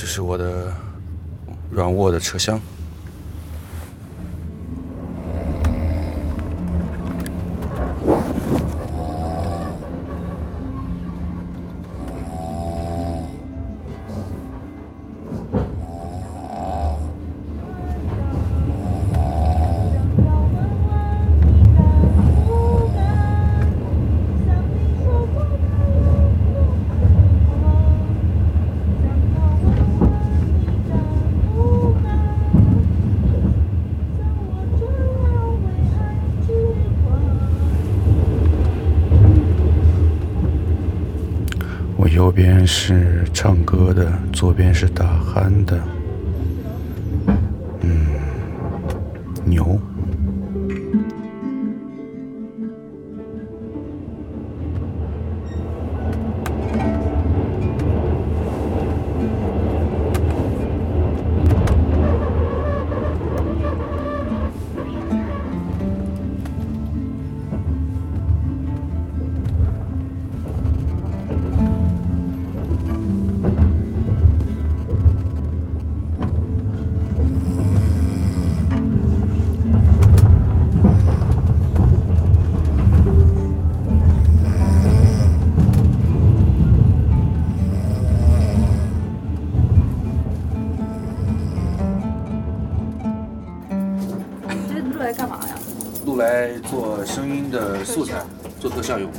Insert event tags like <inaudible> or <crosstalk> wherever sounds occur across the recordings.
这是我的软卧的车厢。右边是唱歌的，左边是打鼾的。录来干嘛呀？录来做声音的素材，做特效用。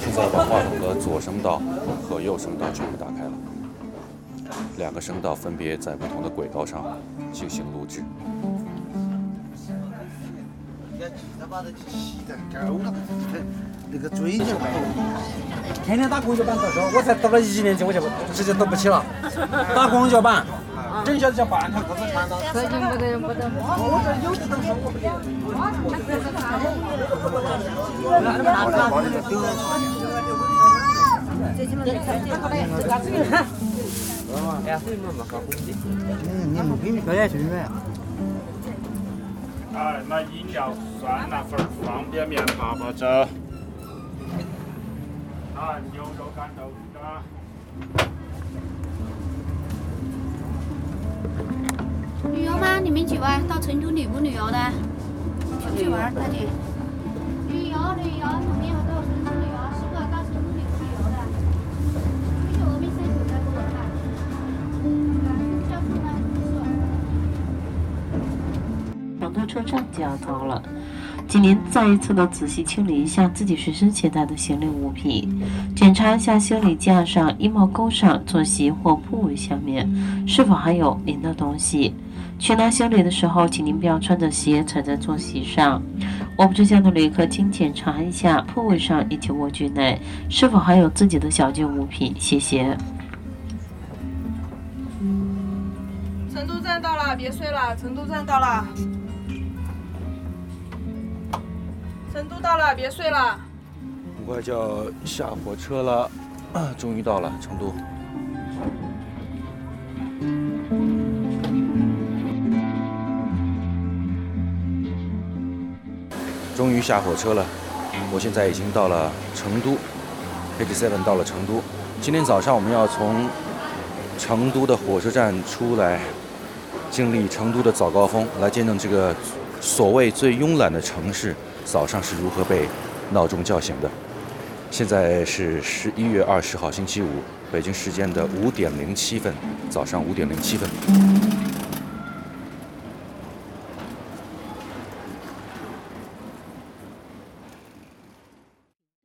现在把话筒的左声道和右声道全部打开了，两个声道分别在不同的轨道上进行录制。那个追求天天打公交板到时候，我才到了一年级，我就直接读不起了。打公交板，真晓得叫半条裤子穿到。这就不得不得。我这有的东西我不得。嗯，你们比表演训练。哎，买饮料、酸辣粉、方便面、八宝粥。啊，牛肉干豆腐干。旅游吗？你们几位？到成都旅不旅游的？去不去玩？大姐？旅游旅游，后面好到成都旅游，是不是到成都旅不旅游的？去我们先走在过来吧。交通呢？成都车站就要到了，请您再一次的仔细清理一下自己随身携带的行李物品，检查一下行李架上、衣帽钩上、坐席或铺位下面是否还有您的东西。去拿行李的时候，请您不要穿着鞋踩在坐席上。我们这厢的旅客，请检查一下铺位上以及卧具内是否还有自己的小件物品，谢谢。成都站到了，别睡了。成都站到了，成都到了，别睡了。很快就要下火车了，啊 <clears throat> 终于到了成都。终于下火车了，我现在已经到了成都，KT7 到了成都。今天早上我们要从成都的火车站出来，经历成都的早高峰，来见证这个所谓最慵懒的城市早上是如何被闹钟叫醒的。现在是十一月二十号星期五，北京时间的五点零七分，早上五点零七分。